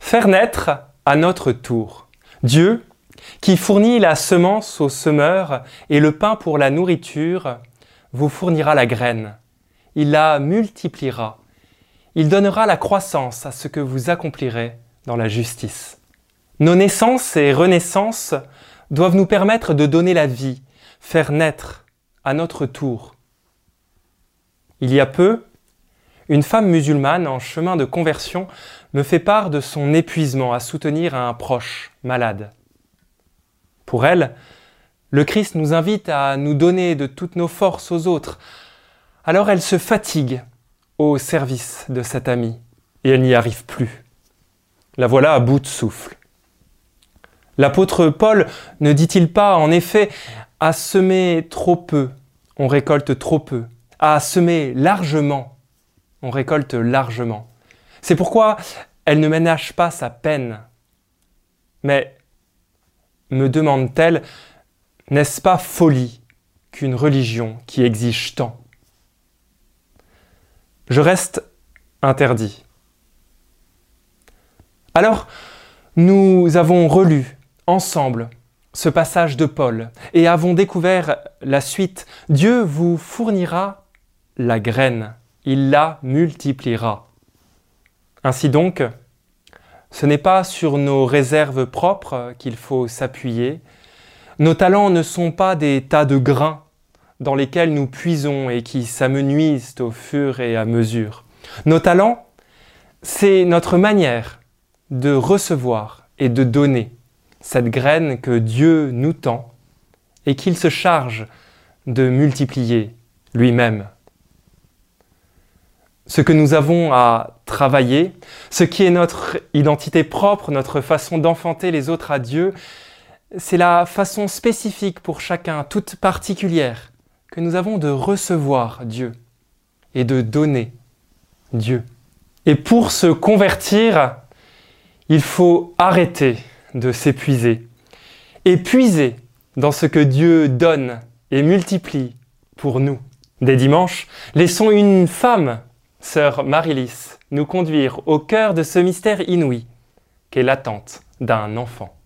Faire naître à notre tour. Dieu, qui fournit la semence au semeur et le pain pour la nourriture, vous fournira la graine. Il la multipliera. Il donnera la croissance à ce que vous accomplirez dans la justice. Nos naissances et renaissances doivent nous permettre de donner la vie, faire naître à notre tour. Il y a peu, une femme musulmane en chemin de conversion me fait part de son épuisement à soutenir un proche malade. Pour elle, le Christ nous invite à nous donner de toutes nos forces aux autres. Alors elle se fatigue au service de cet ami et elle n'y arrive plus. La voilà à bout de souffle. L'apôtre Paul ne dit-il pas en effet à semer trop peu, on récolte trop peu, à semer largement, on récolte largement. C'est pourquoi elle ne ménage pas sa peine. Mais, me demande-t-elle, n'est-ce pas folie qu'une religion qui exige tant? Je reste interdit. Alors, nous avons relu ensemble ce passage de Paul et avons découvert la suite. Dieu vous fournira la graine, il la multipliera. Ainsi donc, ce n'est pas sur nos réserves propres qu'il faut s'appuyer. Nos talents ne sont pas des tas de grains dans lesquels nous puisons et qui s'amenuisent au fur et à mesure. Nos talents, c'est notre manière de recevoir et de donner cette graine que Dieu nous tend et qu'il se charge de multiplier lui-même. Ce que nous avons à travailler, ce qui est notre identité propre, notre façon d'enfanter les autres à Dieu, c'est la façon spécifique pour chacun, toute particulière, que nous avons de recevoir Dieu et de donner Dieu. Et pour se convertir, il faut arrêter de s'épuiser et puiser dans ce que Dieu donne et multiplie pour nous. Des dimanches, laissons une femme, sœur Marilys, nous conduire au cœur de ce mystère inouï qu'est l'attente d'un enfant.